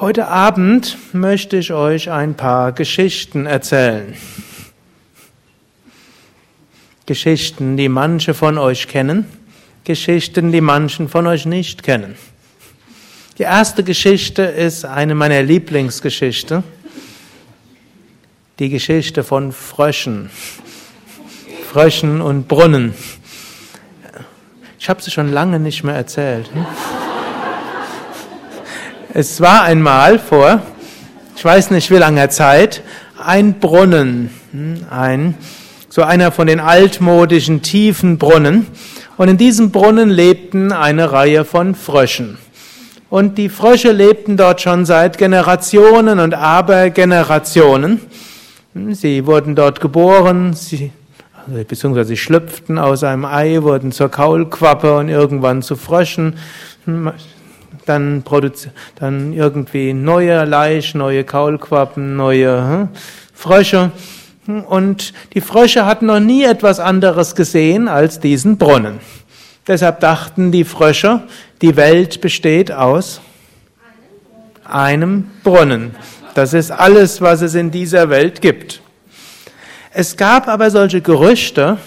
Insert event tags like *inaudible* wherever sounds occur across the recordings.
Heute Abend möchte ich euch ein paar Geschichten erzählen. Geschichten, die manche von euch kennen, Geschichten, die manchen von euch nicht kennen. Die erste Geschichte ist eine meiner Lieblingsgeschichten, die Geschichte von Fröschen. Fröschen und Brunnen. Ich habe sie schon lange nicht mehr erzählt. Hm? Es war einmal vor, ich weiß nicht wie langer Zeit, ein Brunnen, hm, ein, so einer von den altmodischen tiefen Brunnen. Und in diesem Brunnen lebten eine Reihe von Fröschen. Und die Frösche lebten dort schon seit Generationen und Abergenerationen. Hm, sie wurden dort geboren, sie, also beziehungsweise sie schlüpften aus einem Ei, wurden zur Kaulquappe und irgendwann zu Fröschen. Hm, dann, dann irgendwie neue Laich, neue Kaulquappen, neue hm, Frösche. Und die Frösche hatten noch nie etwas anderes gesehen als diesen Brunnen. Deshalb dachten die Frösche, die Welt besteht aus einem Brunnen. Das ist alles, was es in dieser Welt gibt. Es gab aber solche Gerüchte,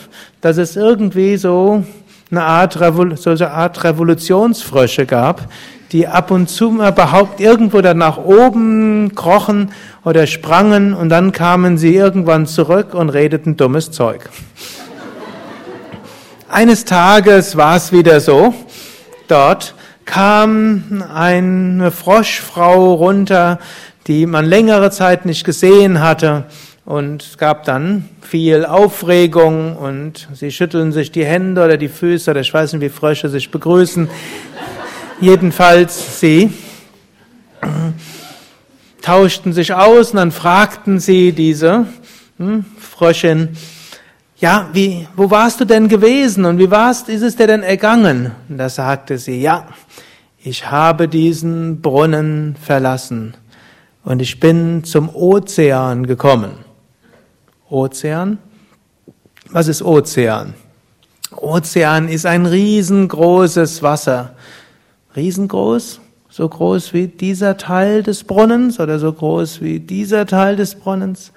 dass es irgendwie so eine Art, solche Art Revolutionsfrösche gab, die ab und zu mal behaupt irgendwo dann nach oben krochen oder sprangen und dann kamen sie irgendwann zurück und redeten dummes Zeug. Eines Tages war es wieder so, dort kam eine Froschfrau runter, die man längere Zeit nicht gesehen hatte und es gab dann viel Aufregung und sie schütteln sich die Hände oder die Füße oder ich weiß nicht, wie Frösche sich begrüßen. Jedenfalls sie tauschten sich aus und dann fragten sie diese hm, Fröschin, ja, wie, wo warst du denn gewesen und wie warst, ist es dir denn ergangen? Und da sagte sie, ja, ich habe diesen Brunnen verlassen und ich bin zum Ozean gekommen. Ozean? Was ist Ozean? Ozean ist ein riesengroßes Wasser. Riesengroß? So groß wie dieser Teil des Brunnens oder so groß wie dieser Teil des Brunnens?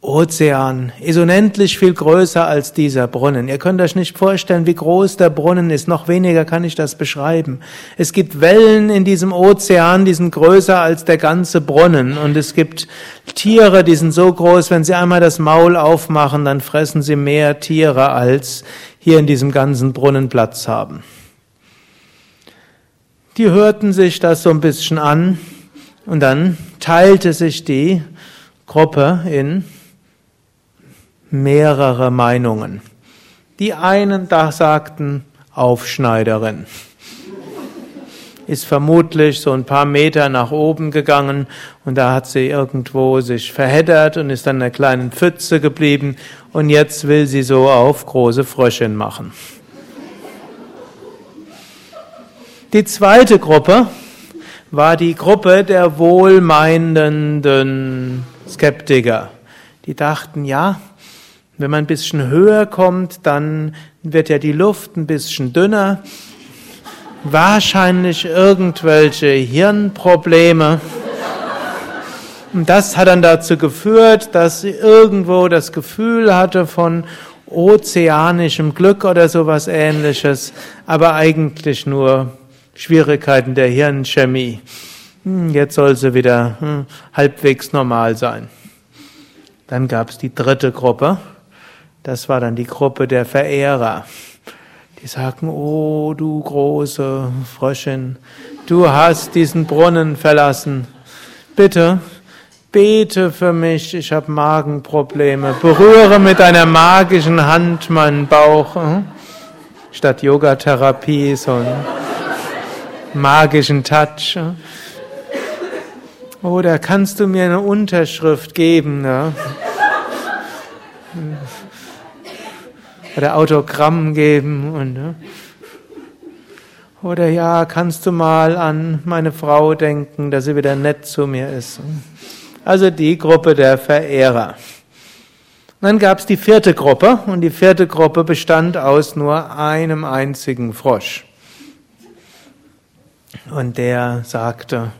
Ozean ist unendlich viel größer als dieser Brunnen. Ihr könnt euch nicht vorstellen, wie groß der Brunnen ist. Noch weniger kann ich das beschreiben. Es gibt Wellen in diesem Ozean, die sind größer als der ganze Brunnen. Und es gibt Tiere, die sind so groß, wenn sie einmal das Maul aufmachen, dann fressen sie mehr Tiere, als hier in diesem ganzen Brunnen Platz haben. Die hörten sich das so ein bisschen an und dann teilte sich die Gruppe in mehrere Meinungen. Die einen da sagten Aufschneiderin. Ist vermutlich so ein paar Meter nach oben gegangen und da hat sie irgendwo sich verheddert und ist in einer kleinen Pfütze geblieben und jetzt will sie so auf große Fröschin machen. Die zweite Gruppe war die Gruppe der wohlmeinenden Skeptiker. Die dachten, ja, wenn man ein bisschen höher kommt, dann wird ja die Luft ein bisschen dünner. Wahrscheinlich irgendwelche Hirnprobleme. Und das hat dann dazu geführt, dass sie irgendwo das Gefühl hatte von ozeanischem Glück oder sowas ähnliches, aber eigentlich nur Schwierigkeiten der Hirnchemie. Hm, jetzt soll sie wieder hm, halbwegs normal sein. Dann gab es die dritte Gruppe. Das war dann die Gruppe der Verehrer. Die sagten, oh du große Fröschin, du hast diesen Brunnen verlassen. Bitte, bete für mich, ich habe Magenprobleme. Berühre mit deiner magischen Hand meinen Bauch. Hm? Statt Yogatherapie so einen magischen Touch. Oder kannst du mir eine Unterschrift geben? Ne? oder Autogramm geben und ne? oder ja, kannst du mal an meine Frau denken, dass sie wieder nett zu mir ist. Also die Gruppe der Verehrer. Dann gab es die vierte Gruppe und die vierte Gruppe bestand aus nur einem einzigen Frosch. Und der sagte,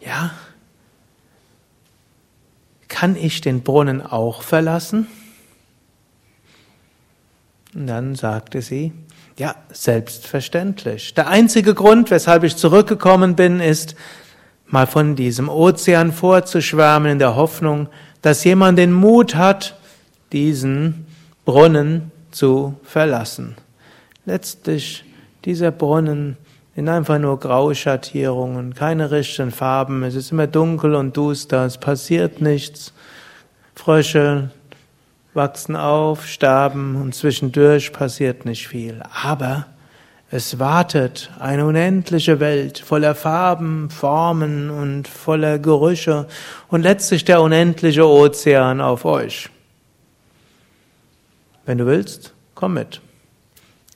ja, kann ich den Brunnen auch verlassen? Und dann sagte sie, ja, selbstverständlich. Der einzige Grund, weshalb ich zurückgekommen bin, ist, mal von diesem Ozean vorzuschwärmen in der Hoffnung, dass jemand den Mut hat, diesen Brunnen zu verlassen. Letztlich dieser Brunnen in einfach nur Grauschattierungen, keine richtigen Farben, es ist immer dunkel und duster, es passiert nichts. Frösche wachsen auf, sterben und zwischendurch passiert nicht viel. Aber es wartet eine unendliche Welt voller Farben, Formen und voller Gerüche und letztlich der unendliche Ozean auf euch. Wenn du willst, komm mit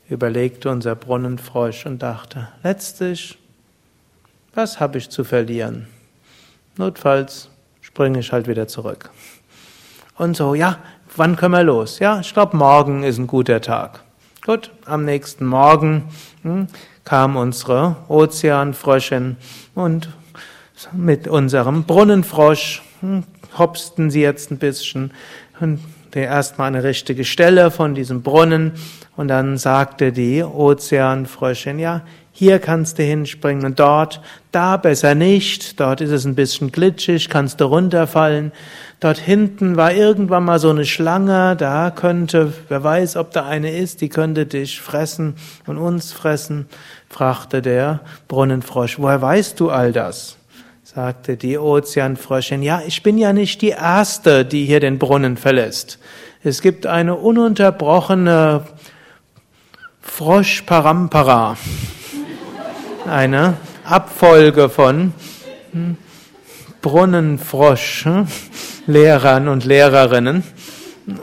überlegte unser Brunnenfrosch und dachte, letztlich, was habe ich zu verlieren? Notfalls springe ich halt wieder zurück. Und so, ja, wann können wir los? Ja, ich glaube, morgen ist ein guter Tag. Gut, am nächsten Morgen hm, kam unsere Ozeanfröschin und mit unserem Brunnenfrosch hm, hopsten sie jetzt ein bisschen und erstmal eine richtige Stelle von diesem Brunnen und dann sagte die Ozeanfröschin, ja, hier kannst du hinspringen und dort, da besser nicht, dort ist es ein bisschen glitschig, kannst du runterfallen. Dort hinten war irgendwann mal so eine Schlange, da könnte, wer weiß, ob da eine ist, die könnte dich fressen und uns fressen, fragte der Brunnenfrosch. Woher weißt du all das? Sagte die Ozeanfröschin. Ja, ich bin ja nicht die Erste, die hier den Brunnen verlässt. Es gibt eine ununterbrochene Frosch-Parampara. *laughs* Eine Abfolge von hm, Brunnenfrosch-Lehrern hm, und Lehrerinnen.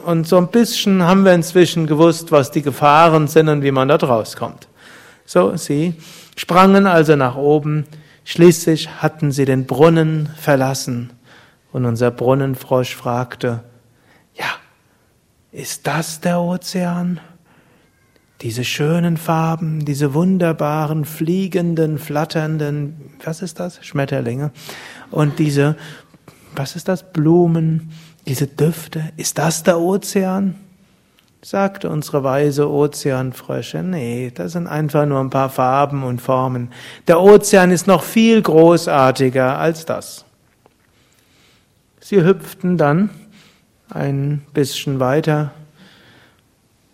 Und so ein bisschen haben wir inzwischen gewusst, was die Gefahren sind und wie man dort rauskommt. So, sie sprangen also nach oben. Schließlich hatten sie den Brunnen verlassen. Und unser Brunnenfrosch fragte, ja, ist das der Ozean? Diese schönen Farben, diese wunderbaren, fliegenden, flatternden, was ist das? Schmetterlinge. Und diese, was ist das? Blumen, diese Düfte. Ist das der Ozean? Sagte unsere weise Ozeanfrösche. Nee, das sind einfach nur ein paar Farben und Formen. Der Ozean ist noch viel großartiger als das. Sie hüpften dann ein bisschen weiter,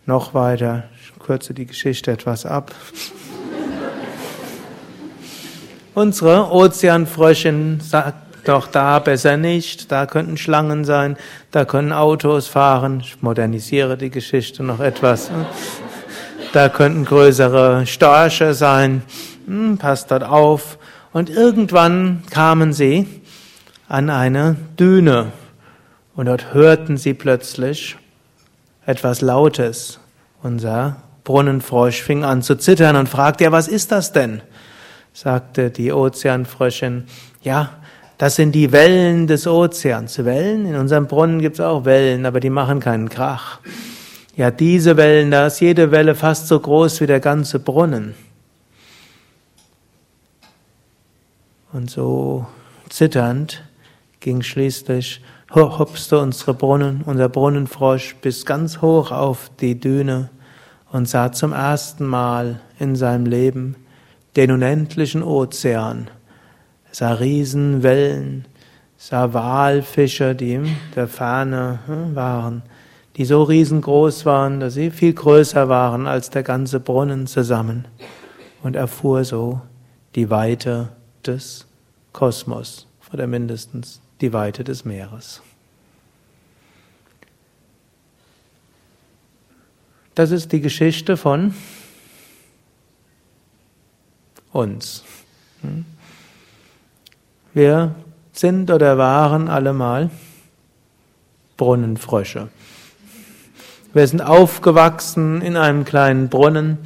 noch weiter, kürze die Geschichte etwas ab. *laughs* Unsere Ozeanfröchin sagt doch da besser nicht, da könnten Schlangen sein, da können Autos fahren. Ich modernisiere die Geschichte noch etwas. Da könnten größere Störche sein. Hm, passt dort auf. Und irgendwann kamen sie an eine Düne. Und dort hörten sie plötzlich etwas Lautes. Unser Brunnenfrosch fing an zu zittern und fragte, ja, was ist das denn? sagte die Ozeanfröschin, ja, das sind die Wellen des Ozeans. Wellen? In unserem Brunnen gibt es auch Wellen, aber die machen keinen Krach. Ja, diese Wellen, da ist jede Welle fast so groß wie der ganze Brunnen. Und so zitternd ging schließlich, hopste unsere Brunnen, unser Brunnenfrosch bis ganz hoch auf die Düne und sah zum ersten Mal in seinem Leben den unendlichen Ozean, sah Riesenwellen, sah Walfische, die in der Ferne hm, waren, die so riesengroß waren, dass sie viel größer waren als der ganze Brunnen zusammen und erfuhr so die Weite des Kosmos oder mindestens die Weite des Meeres. Das ist die Geschichte von uns. Hm? Wir sind oder waren allemal Brunnenfrösche. Wir sind aufgewachsen in einem kleinen Brunnen.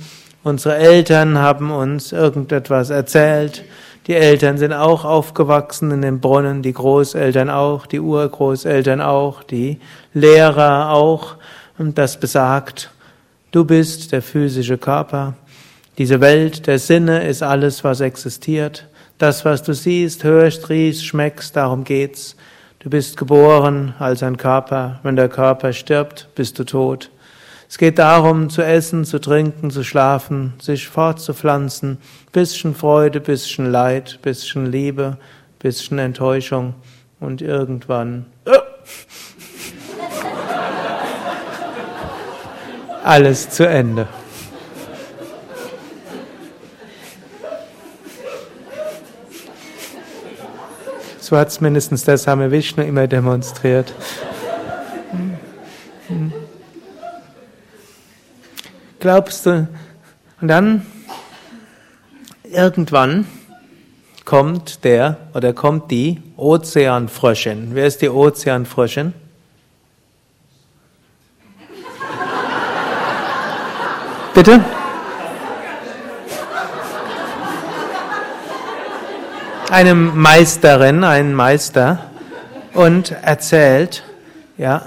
Unsere Eltern haben uns irgendetwas erzählt. Die Eltern sind auch aufgewachsen in dem Brunnen, die Großeltern auch, die Urgroßeltern auch, die Lehrer auch. Und das besagt, Du bist der physische Körper. Diese Welt der Sinne ist alles, was existiert. Das, was du siehst, hörst, riechst, schmeckst, darum geht's. Du bist geboren als ein Körper. Wenn der Körper stirbt, bist du tot. Es geht darum, zu essen, zu trinken, zu schlafen, sich fortzupflanzen. Bisschen Freude, bisschen Leid, bisschen Liebe, bisschen Enttäuschung und irgendwann *laughs* alles zu Ende. Es mindestens der Same Vishnu immer demonstriert. Glaubst du? Und dann irgendwann kommt der oder kommt die Ozeanfröschin. Wer ist die Ozeanfröschin? Bitte? Eine Meisterin, einen Meister und erzählt, ja,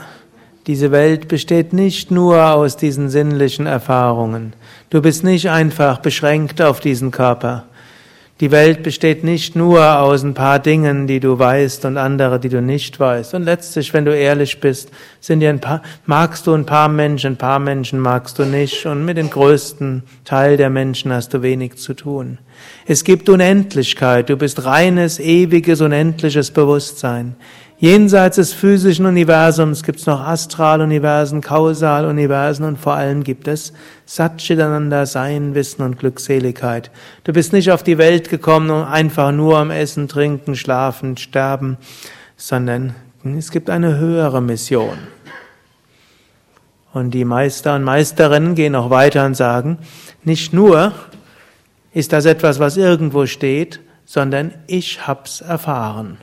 diese Welt besteht nicht nur aus diesen sinnlichen Erfahrungen. Du bist nicht einfach beschränkt auf diesen Körper. Die Welt besteht nicht nur aus ein paar Dingen, die du weißt und andere, die du nicht weißt. Und letztlich, wenn du ehrlich bist, sind dir ein paar, magst du ein paar Menschen, ein paar Menschen magst du nicht. Und mit dem größten Teil der Menschen hast du wenig zu tun. Es gibt Unendlichkeit. Du bist reines, ewiges, unendliches Bewusstsein. Jenseits des physischen Universums gibt es noch Astraluniversen, Kausaluniversen und vor allem gibt es Satchitananda, Sein, Wissen und Glückseligkeit. Du bist nicht auf die Welt gekommen, um einfach nur am Essen, Trinken, Schlafen, Sterben, sondern es gibt eine höhere Mission. Und die Meister und Meisterinnen gehen auch weiter und sagen, nicht nur ist das etwas, was irgendwo steht, sondern ich hab's erfahren.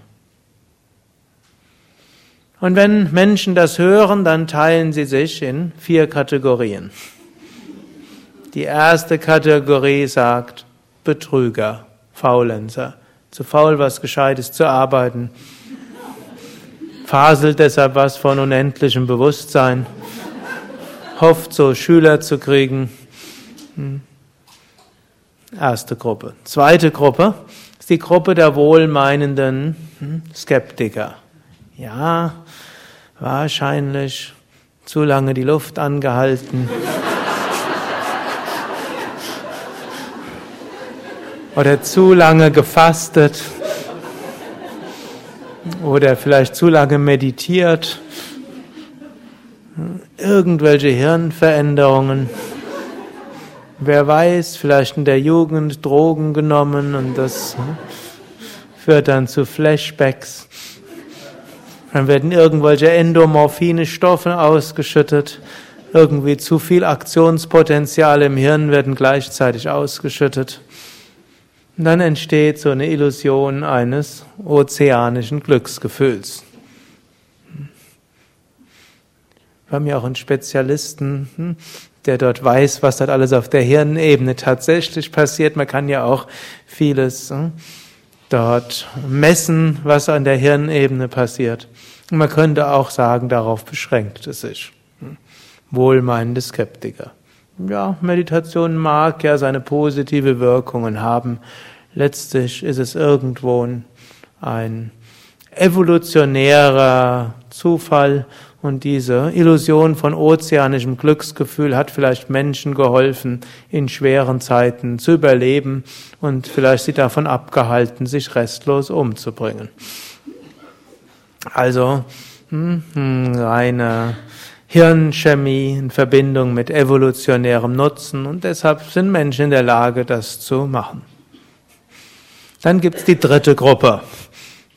Und wenn Menschen das hören, dann teilen sie sich in vier Kategorien. Die erste Kategorie sagt Betrüger, Faulenzer, zu faul, was Gescheites zu arbeiten, faselt deshalb was von unendlichem Bewusstsein, hofft so Schüler zu kriegen. Hm. Erste Gruppe. Zweite Gruppe ist die Gruppe der wohlmeinenden hm, Skeptiker. Ja, wahrscheinlich zu lange die Luft angehalten. Oder zu lange gefastet. Oder vielleicht zu lange meditiert. Irgendwelche Hirnveränderungen. Wer weiß, vielleicht in der Jugend Drogen genommen und das führt dann zu Flashbacks. Dann werden irgendwelche endomorphine Stoffe ausgeschüttet. Irgendwie zu viel Aktionspotenzial im Hirn werden gleichzeitig ausgeschüttet. Und dann entsteht so eine Illusion eines ozeanischen Glücksgefühls. Wir haben ja auch einen Spezialisten, hm, der dort weiß, was dort alles auf der Hirnebene tatsächlich passiert. Man kann ja auch vieles hm, dort messen, was an der Hirnebene passiert. Man könnte auch sagen, darauf beschränkt es sich. Wohlmeinende Skeptiker. Ja, Meditation mag ja seine positive Wirkungen haben. Letztlich ist es irgendwo ein evolutionärer Zufall und diese Illusion von ozeanischem Glücksgefühl hat vielleicht Menschen geholfen, in schweren Zeiten zu überleben und vielleicht sie davon abgehalten, sich restlos umzubringen. Also hm, hm, reine Hirnchemie in Verbindung mit evolutionärem Nutzen und deshalb sind Menschen in der Lage, das zu machen. Dann gibt es die dritte Gruppe.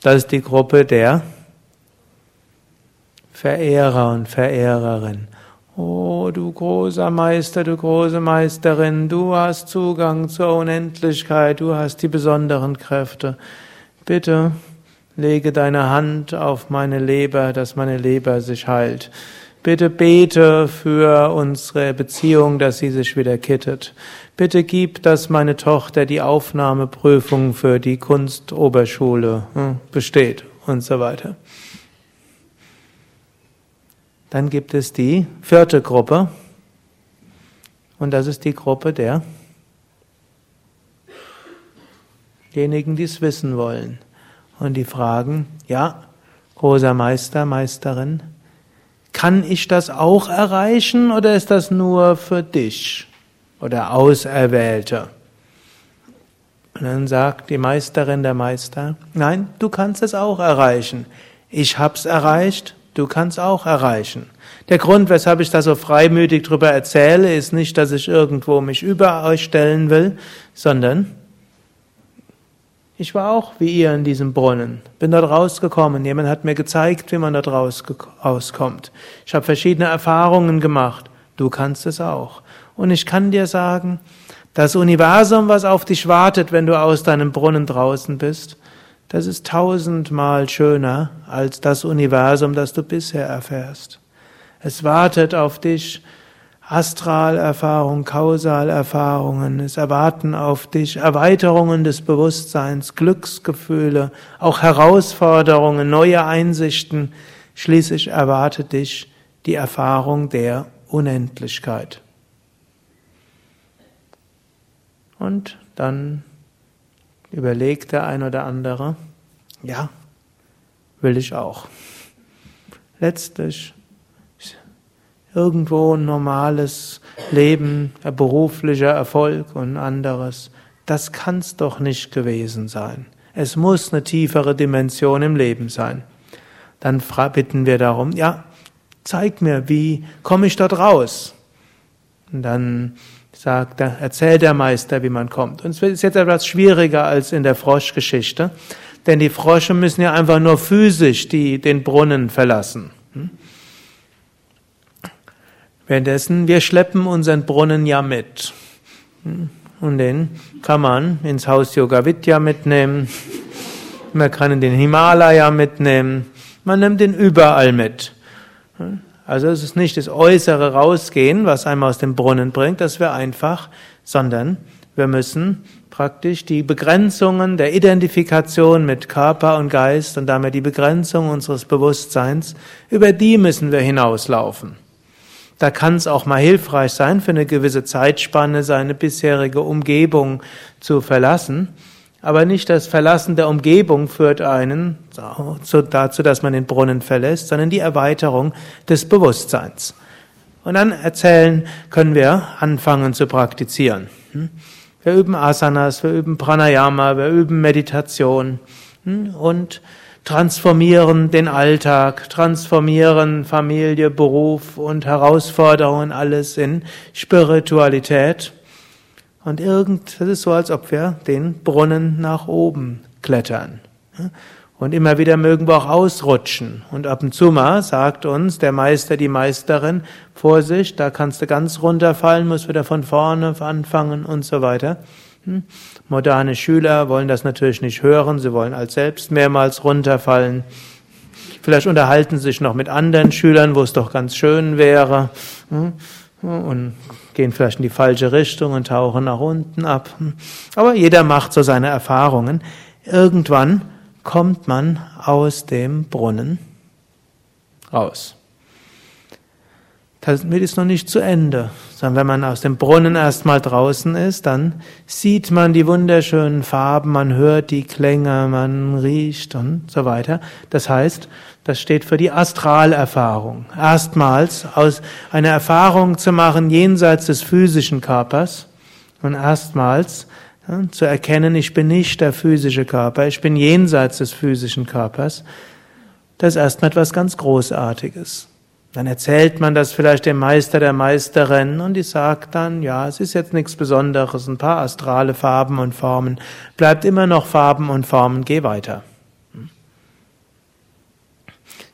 Das ist die Gruppe der Verehrer und Verehrerinnen. Oh, du großer Meister, du große Meisterin, du hast Zugang zur Unendlichkeit, du hast die besonderen Kräfte. Bitte lege deine Hand auf meine Leber, dass meine Leber sich heilt. Bitte bete für unsere Beziehung, dass sie sich wieder kittet. Bitte gib, dass meine Tochter die Aufnahmeprüfung für die Kunstoberschule hm, besteht und so weiter. Dann gibt es die vierte Gruppe und das ist die Gruppe der diejenigen, die es wissen wollen. Und die fragen, ja, großer Meister, Meisterin, kann ich das auch erreichen oder ist das nur für dich oder Auserwählte? Und dann sagt die Meisterin der Meister, nein, du kannst es auch erreichen. Ich hab's erreicht, du kannst auch erreichen. Der Grund, weshalb ich da so freimütig drüber erzähle, ist nicht, dass ich irgendwo mich über euch stellen will, sondern ich war auch wie ihr in diesem Brunnen, bin dort rausgekommen. Jemand hat mir gezeigt, wie man dort rauskommt. Ich habe verschiedene Erfahrungen gemacht. Du kannst es auch. Und ich kann dir sagen, das Universum, was auf dich wartet, wenn du aus deinem Brunnen draußen bist, das ist tausendmal schöner als das Universum, das du bisher erfährst. Es wartet auf dich Astralerfahrung, Kausalerfahrungen, es erwarten auf dich Erweiterungen des Bewusstseins, Glücksgefühle, auch Herausforderungen, neue Einsichten. Schließlich erwartet dich die Erfahrung der Unendlichkeit. Und dann überlegt der ein oder andere, ja, will ich auch. Letztlich irgendwo ein normales Leben, beruflicher Erfolg und anderes. Das kann's doch nicht gewesen sein. Es muss eine tiefere Dimension im Leben sein. Dann bitten wir darum, ja, zeig mir, wie komme ich dort raus? Und dann sagt er, erzählt der Meister, wie man kommt. Und es ist jetzt etwas schwieriger als in der Froschgeschichte, denn die Frosche müssen ja einfach nur physisch die, den Brunnen verlassen. Hm? Währenddessen, wir schleppen unseren Brunnen ja mit. Und den kann man ins Haus Yoga Vidya mitnehmen. Man kann in den Himalaya mitnehmen. Man nimmt ihn überall mit. Also es ist nicht das äußere Rausgehen, was einem aus dem Brunnen bringt, das wäre einfach, sondern wir müssen praktisch die Begrenzungen der Identifikation mit Körper und Geist und damit die Begrenzung unseres Bewusstseins, über die müssen wir hinauslaufen. Da kann es auch mal hilfreich sein, für eine gewisse Zeitspanne seine bisherige Umgebung zu verlassen. Aber nicht das Verlassen der Umgebung führt einen dazu, dass man den Brunnen verlässt, sondern die Erweiterung des Bewusstseins. Und dann erzählen können wir anfangen zu praktizieren. Hm? Wir üben Asanas, wir üben Pranayama, wir üben Meditation hm? und transformieren den Alltag, transformieren Familie, Beruf und Herausforderungen, alles in Spiritualität. Und irgend, das ist so, als ob wir den Brunnen nach oben klettern. Und immer wieder mögen wir auch ausrutschen. Und ab und zu mal sagt uns der Meister, die Meisterin, Vorsicht, da kannst du ganz runterfallen, musst wieder von vorne anfangen und so weiter. Hm? Moderne Schüler wollen das natürlich nicht hören, sie wollen als selbst mehrmals runterfallen. Vielleicht unterhalten sie sich noch mit anderen Schülern, wo es doch ganz schön wäre, hm? und gehen vielleicht in die falsche Richtung und tauchen nach unten ab. Aber jeder macht so seine Erfahrungen. Irgendwann kommt man aus dem Brunnen raus. Damit ist noch nicht zu Ende, sondern wenn man aus dem Brunnen erstmal draußen ist, dann sieht man die wunderschönen Farben, man hört die Klänge, man riecht und so weiter. Das heißt, das steht für die Astralerfahrung. Erstmals aus einer Erfahrung zu machen jenseits des physischen Körpers und erstmals ja, zu erkennen, ich bin nicht der physische Körper, ich bin jenseits des physischen Körpers. Das ist erstmal etwas ganz Großartiges. Dann erzählt man das vielleicht dem Meister der Meisterin und die sagt dann, ja, es ist jetzt nichts Besonderes, ein paar astrale Farben und Formen, bleibt immer noch Farben und Formen, geh weiter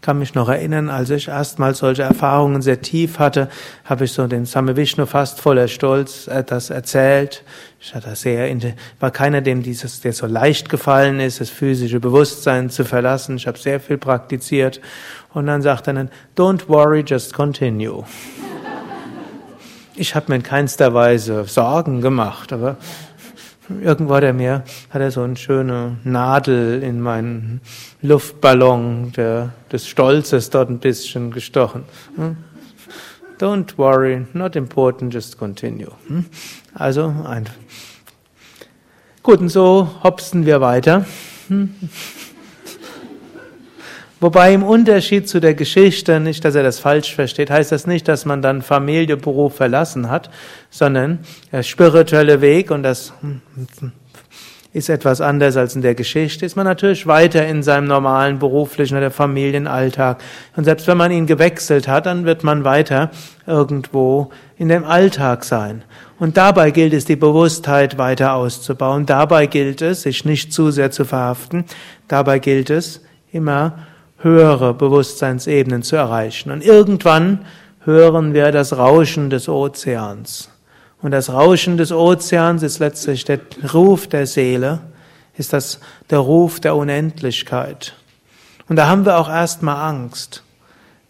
kann mich noch erinnern, als ich erstmals solche Erfahrungen sehr tief hatte, habe ich so den Same Vishnu fast voller Stolz etwas erzählt. Ich hatte sehr, war keiner, dem dieses, der so leicht gefallen ist, das physische Bewusstsein zu verlassen. Ich habe sehr viel praktiziert. Und dann sagt er dann, don't worry, just continue. Ich habe mir in keinster Weise Sorgen gemacht, aber Irgendwo hat er mir, hat er so eine schöne Nadel in meinen Luftballon der, des Stolzes dort ein bisschen gestochen. Hm? Don't worry, not important, just continue. Hm? Also, einfach. Gut, und so hopsen wir weiter. Wobei im Unterschied zu der Geschichte, nicht, dass er das falsch versteht, heißt das nicht, dass man dann Familie, Beruf verlassen hat, sondern der spirituelle Weg, und das ist etwas anders als in der Geschichte, ist man natürlich weiter in seinem normalen beruflichen oder Familienalltag. Und selbst wenn man ihn gewechselt hat, dann wird man weiter irgendwo in dem Alltag sein. Und dabei gilt es, die Bewusstheit weiter auszubauen. Dabei gilt es, sich nicht zu sehr zu verhaften. Dabei gilt es, immer höhere Bewusstseinsebenen zu erreichen. Und irgendwann hören wir das Rauschen des Ozeans. Und das Rauschen des Ozeans ist letztlich der Ruf der Seele, ist das der Ruf der Unendlichkeit. Und da haben wir auch erstmal Angst.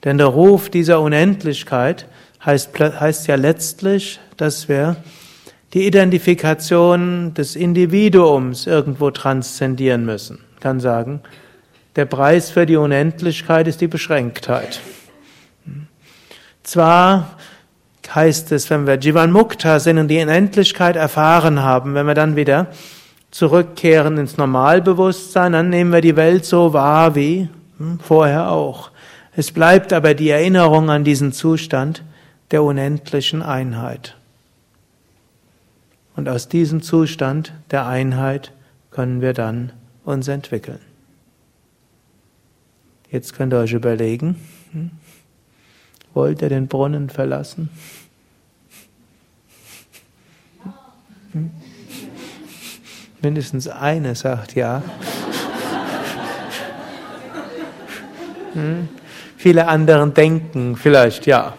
Denn der Ruf dieser Unendlichkeit heißt, heißt ja letztlich, dass wir die Identifikation des Individuums irgendwo transzendieren müssen. Ich kann sagen, der Preis für die Unendlichkeit ist die Beschränktheit. Zwar heißt es, wenn wir Jivan Mukta sind und die Unendlichkeit erfahren haben, wenn wir dann wieder zurückkehren ins Normalbewusstsein, dann nehmen wir die Welt so wahr wie hm, vorher auch. Es bleibt aber die Erinnerung an diesen Zustand der unendlichen Einheit. Und aus diesem Zustand der Einheit können wir dann uns entwickeln. Jetzt könnt ihr euch überlegen, hm? wollt ihr den Brunnen verlassen? Hm? Mindestens eine sagt ja. Hm? Viele anderen denken vielleicht ja.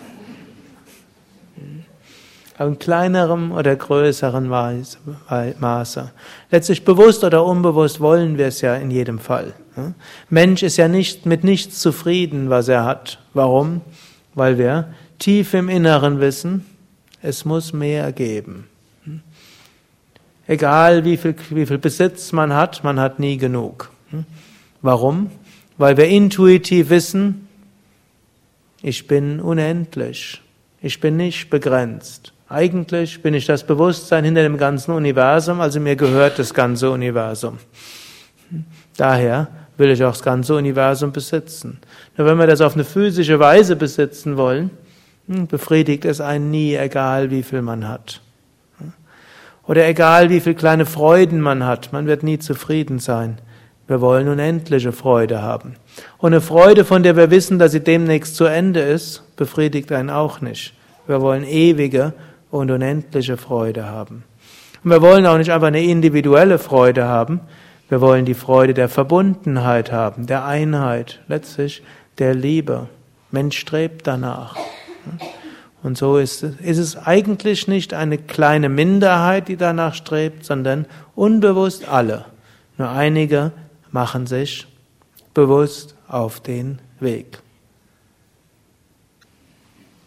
Aber in kleinerem oder größerem Maße. Letztlich bewusst oder unbewusst wollen wir es ja in jedem Fall. Mensch ist ja nicht mit nichts zufrieden, was er hat. Warum? Weil wir tief im Inneren wissen, es muss mehr geben. Egal wie viel, wie viel Besitz man hat, man hat nie genug. Warum? Weil wir intuitiv wissen, ich bin unendlich. Ich bin nicht begrenzt. Eigentlich bin ich das Bewusstsein hinter dem ganzen Universum, also mir gehört das ganze Universum. Daher will ich auch das ganze Universum besitzen. Nur wenn wir das auf eine physische Weise besitzen wollen, hm, befriedigt es einen nie, egal wie viel man hat. Oder egal wie viel kleine Freuden man hat, man wird nie zufrieden sein. Wir wollen unendliche Freude haben. Und eine Freude, von der wir wissen, dass sie demnächst zu Ende ist, befriedigt einen auch nicht. Wir wollen ewige und unendliche Freude haben. Und wir wollen auch nicht einfach eine individuelle Freude haben, wir wollen die Freude der Verbundenheit haben, der Einheit, letztlich der Liebe. Mensch strebt danach. Und so ist es, ist es eigentlich nicht eine kleine Minderheit, die danach strebt, sondern unbewusst alle. Nur einige machen sich bewusst auf den Weg.